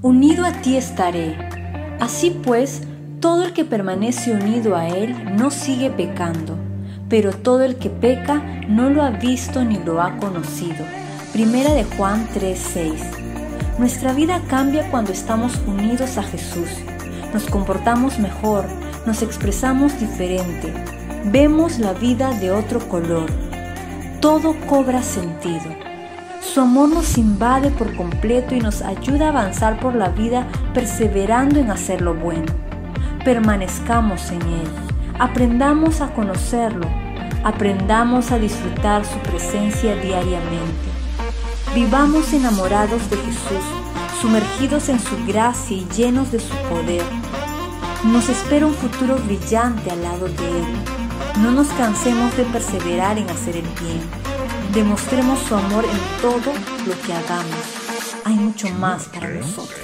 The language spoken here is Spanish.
Unido a ti estaré. Así pues, todo el que permanece unido a Él no sigue pecando, pero todo el que peca no lo ha visto ni lo ha conocido. Primera de Juan 3:6. Nuestra vida cambia cuando estamos unidos a Jesús. Nos comportamos mejor, nos expresamos diferente, vemos la vida de otro color. Todo cobra sentido. Su amor nos invade por completo y nos ayuda a avanzar por la vida perseverando en hacer lo bueno. Permanezcamos en Él, aprendamos a conocerlo, aprendamos a disfrutar su presencia diariamente. Vivamos enamorados de Jesús, sumergidos en su gracia y llenos de su poder. Nos espera un futuro brillante al lado de Él. No nos cansemos de perseverar en hacer el bien. Demostremos su amor en todo lo que hagamos. Hay mucho más para nosotros.